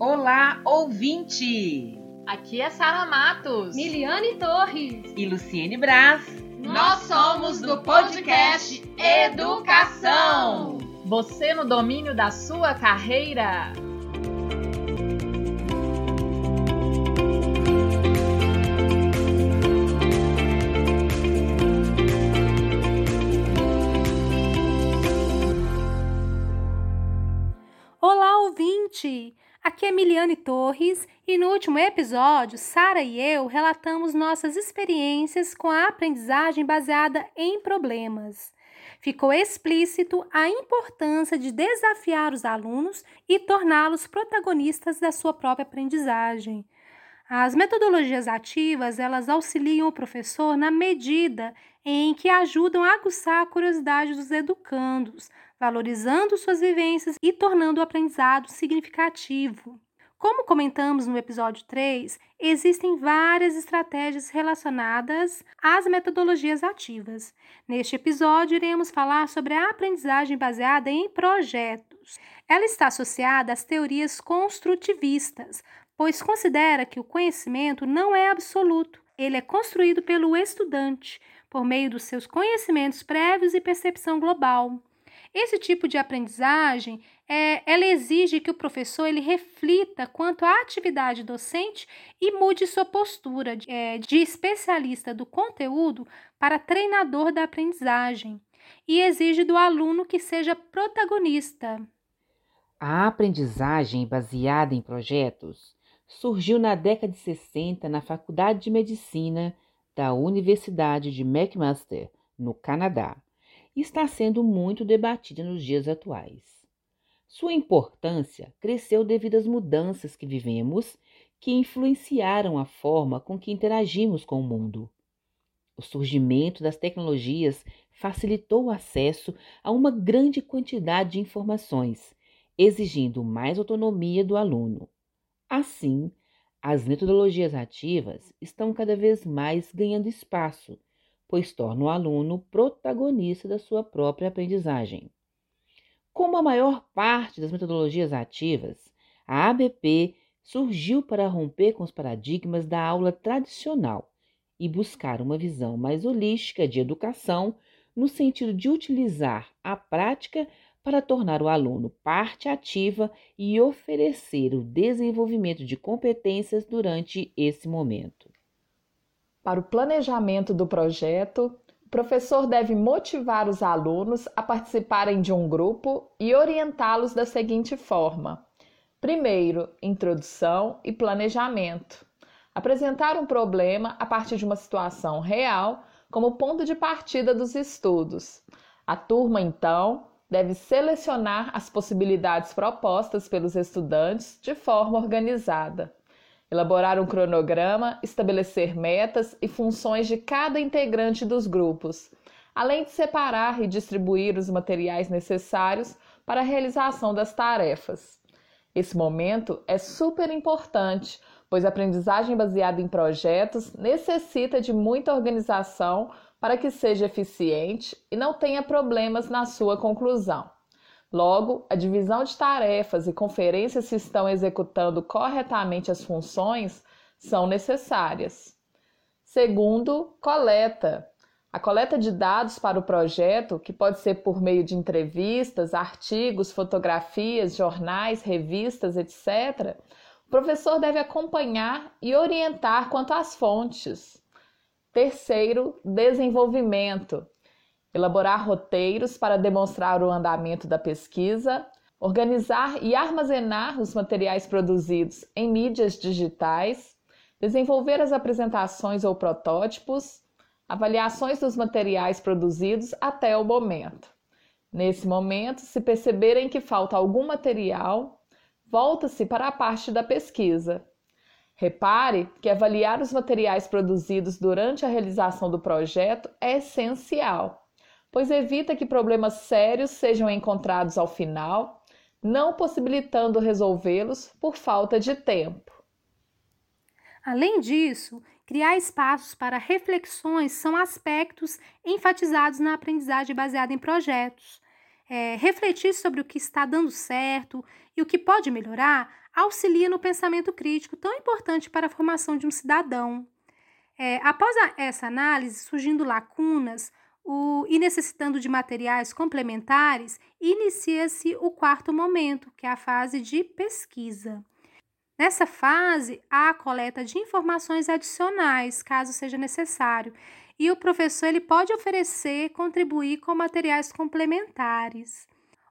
Olá, ouvinte! Aqui é Sara Matos, Miliane Torres e Luciene Braz. Nós somos do podcast Educação. Você no domínio da sua carreira. Aqui é Miliane Torres e no último episódio, Sara e eu relatamos nossas experiências com a aprendizagem baseada em problemas. Ficou explícito a importância de desafiar os alunos e torná-los protagonistas da sua própria aprendizagem. As metodologias ativas, elas auxiliam o professor na medida em que ajudam a aguçar a curiosidade dos educandos, valorizando suas vivências e tornando o aprendizado significativo. Como comentamos no episódio 3, existem várias estratégias relacionadas às metodologias ativas. Neste episódio, iremos falar sobre a aprendizagem baseada em projetos. Ela está associada às teorias construtivistas, pois considera que o conhecimento não é absoluto, ele é construído pelo estudante, por meio dos seus conhecimentos prévios e percepção global. Esse tipo de aprendizagem, é, ela exige que o professor ele reflita quanto à atividade docente e mude sua postura de, é, de especialista do conteúdo para treinador da aprendizagem e exige do aluno que seja protagonista. A aprendizagem baseada em projetos surgiu na década de 60 na Faculdade de Medicina da Universidade de McMaster, no Canadá está sendo muito debatida nos dias atuais. Sua importância cresceu devido às mudanças que vivemos que influenciaram a forma com que interagimos com o mundo. O surgimento das tecnologias facilitou o acesso a uma grande quantidade de informações, exigindo mais autonomia do aluno. Assim, as metodologias ativas estão cada vez mais ganhando espaço pois torna o aluno protagonista da sua própria aprendizagem. Como a maior parte das metodologias ativas, a ABP surgiu para romper com os paradigmas da aula tradicional e buscar uma visão mais holística de educação, no sentido de utilizar a prática para tornar o aluno parte ativa e oferecer o desenvolvimento de competências durante esse momento. Para o planejamento do projeto, o professor deve motivar os alunos a participarem de um grupo e orientá-los da seguinte forma: primeiro, introdução e planejamento. Apresentar um problema a partir de uma situação real como ponto de partida dos estudos. A turma, então, deve selecionar as possibilidades propostas pelos estudantes de forma organizada elaborar um cronograma, estabelecer metas e funções de cada integrante dos grupos, além de separar e distribuir os materiais necessários para a realização das tarefas. Esse momento é super importante, pois a aprendizagem baseada em projetos necessita de muita organização para que seja eficiente e não tenha problemas na sua conclusão. Logo, a divisão de tarefas e conferências se estão executando corretamente as funções são necessárias. Segundo, coleta. A coleta de dados para o projeto, que pode ser por meio de entrevistas, artigos, fotografias, jornais, revistas, etc., o professor deve acompanhar e orientar quanto às fontes. Terceiro, desenvolvimento elaborar roteiros para demonstrar o andamento da pesquisa, organizar e armazenar os materiais produzidos em mídias digitais, desenvolver as apresentações ou protótipos, avaliações dos materiais produzidos até o momento. Nesse momento, se perceberem que falta algum material, volta-se para a parte da pesquisa. Repare que avaliar os materiais produzidos durante a realização do projeto é essencial pois evita que problemas sérios sejam encontrados ao final, não possibilitando resolvê-los por falta de tempo. Além disso, criar espaços para reflexões são aspectos enfatizados na aprendizagem baseada em projetos. É, refletir sobre o que está dando certo e o que pode melhorar auxilia no pensamento crítico, tão importante para a formação de um cidadão. É, após a, essa análise, surgindo lacunas o, e necessitando de materiais complementares, inicia-se o quarto momento, que é a fase de pesquisa. Nessa fase, há a coleta de informações adicionais, caso seja necessário, e o professor ele pode oferecer, contribuir com materiais complementares.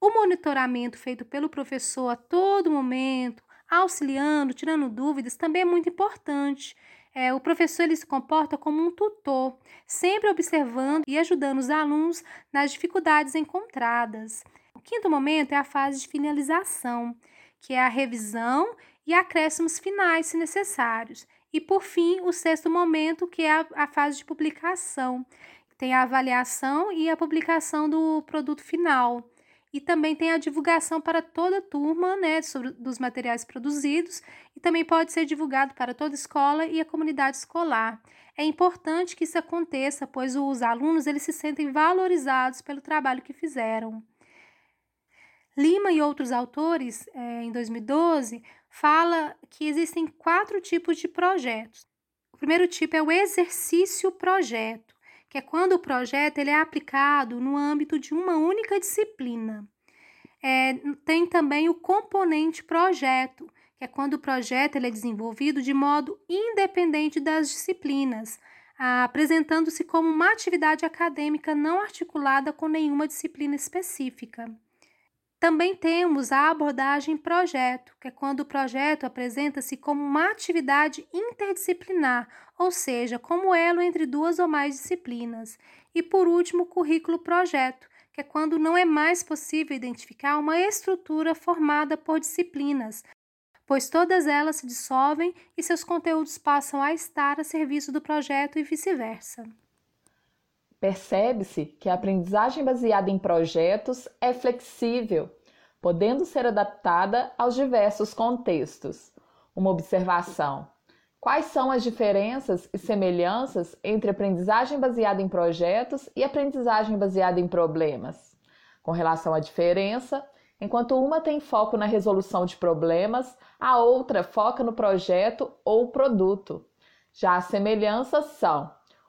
O monitoramento feito pelo professor a todo momento, auxiliando, tirando dúvidas, também é muito importante. É, o professor ele se comporta como um tutor, sempre observando e ajudando os alunos nas dificuldades encontradas. O quinto momento é a fase de finalização, que é a revisão e acréscimos finais, se necessários. E, por fim, o sexto momento, que é a, a fase de publicação. Tem a avaliação e a publicação do produto final. E também tem a divulgação para toda a turma né, sobre, dos materiais produzidos e também pode ser divulgado para toda a escola e a comunidade escolar. É importante que isso aconteça, pois os alunos eles se sentem valorizados pelo trabalho que fizeram. Lima e outros autores, é, em 2012, fala que existem quatro tipos de projetos. O primeiro tipo é o exercício projeto, que é quando o projeto ele é aplicado no âmbito de uma única disciplina. É, tem também o componente projeto, que é quando o projeto ele é desenvolvido de modo independente das disciplinas, apresentando-se como uma atividade acadêmica não articulada com nenhuma disciplina específica. Também temos a abordagem projeto, que é quando o projeto apresenta-se como uma atividade interdisciplinar, ou seja, como elo entre duas ou mais disciplinas. E por último, o currículo projeto, que é quando não é mais possível identificar uma estrutura formada por disciplinas, pois todas elas se dissolvem e seus conteúdos passam a estar a serviço do projeto e vice-versa. Percebe-se que a aprendizagem baseada em projetos é flexível, podendo ser adaptada aos diversos contextos. Uma observação: quais são as diferenças e semelhanças entre aprendizagem baseada em projetos e aprendizagem baseada em problemas? Com relação à diferença, enquanto uma tem foco na resolução de problemas, a outra foca no projeto ou produto. Já as semelhanças são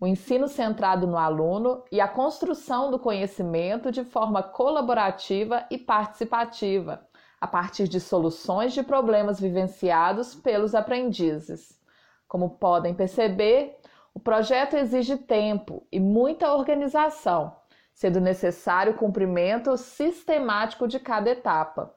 o ensino centrado no aluno e a construção do conhecimento de forma colaborativa e participativa, a partir de soluções de problemas vivenciados pelos aprendizes. Como podem perceber, o projeto exige tempo e muita organização, sendo necessário o cumprimento sistemático de cada etapa.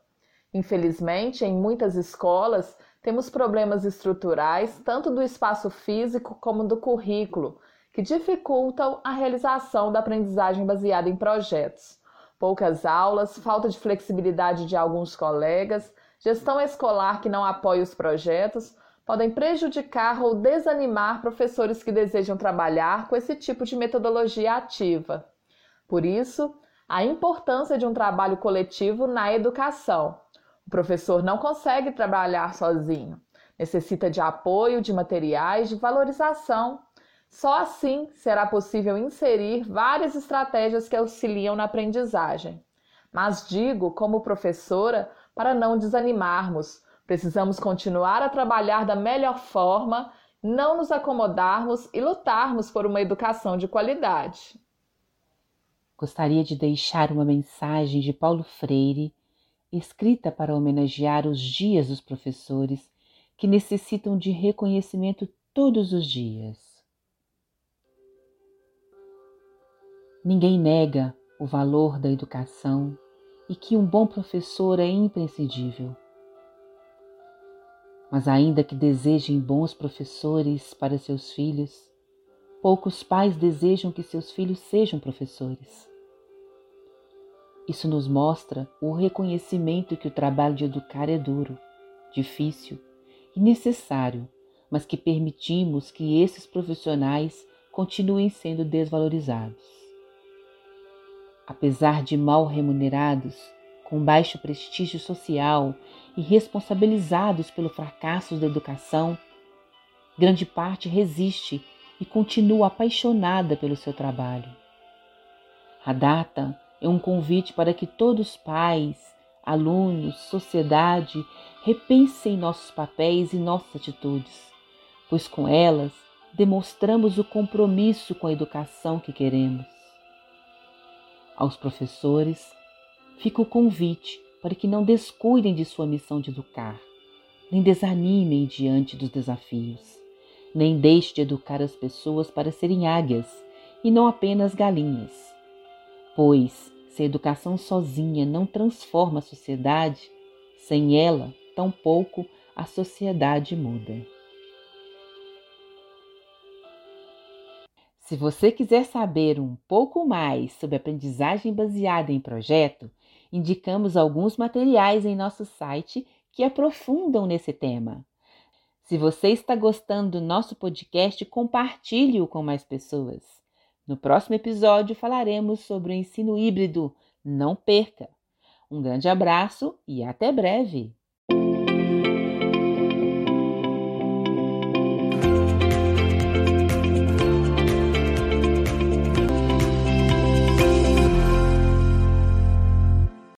Infelizmente, em muitas escolas, temos problemas estruturais tanto do espaço físico como do currículo, que dificultam a realização da aprendizagem baseada em projetos. Poucas aulas, falta de flexibilidade de alguns colegas, gestão escolar que não apoia os projetos podem prejudicar ou desanimar professores que desejam trabalhar com esse tipo de metodologia ativa. Por isso, a importância de um trabalho coletivo na educação. O professor não consegue trabalhar sozinho, necessita de apoio, de materiais, de valorização só assim será possível inserir várias estratégias que auxiliam na aprendizagem. Mas digo, como professora, para não desanimarmos, precisamos continuar a trabalhar da melhor forma, não nos acomodarmos e lutarmos por uma educação de qualidade. Gostaria de deixar uma mensagem de Paulo Freire, escrita para homenagear os dias dos professores que necessitam de reconhecimento todos os dias. Ninguém nega o valor da educação e que um bom professor é imprescindível. Mas, ainda que desejem bons professores para seus filhos, poucos pais desejam que seus filhos sejam professores. Isso nos mostra o reconhecimento que o trabalho de educar é duro, difícil e necessário, mas que permitimos que esses profissionais continuem sendo desvalorizados apesar de mal remunerados, com baixo prestígio social e responsabilizados pelo fracasso da educação, grande parte resiste e continua apaixonada pelo seu trabalho. A data É um convite para que todos pais, alunos, sociedade repensem nossos papéis e nossas atitudes, pois com elas demonstramos o compromisso com a educação que queremos. Aos professores, fica o convite para que não descuidem de sua missão de educar, nem desanimem diante dos desafios, nem deixem de educar as pessoas para serem águias e não apenas galinhas. Pois, se a educação sozinha não transforma a sociedade, sem ela, tampouco a sociedade muda. Se você quiser saber um pouco mais sobre aprendizagem baseada em projeto, indicamos alguns materiais em nosso site que aprofundam nesse tema. Se você está gostando do nosso podcast, compartilhe-o com mais pessoas. No próximo episódio falaremos sobre o ensino híbrido. Não perca! Um grande abraço e até breve!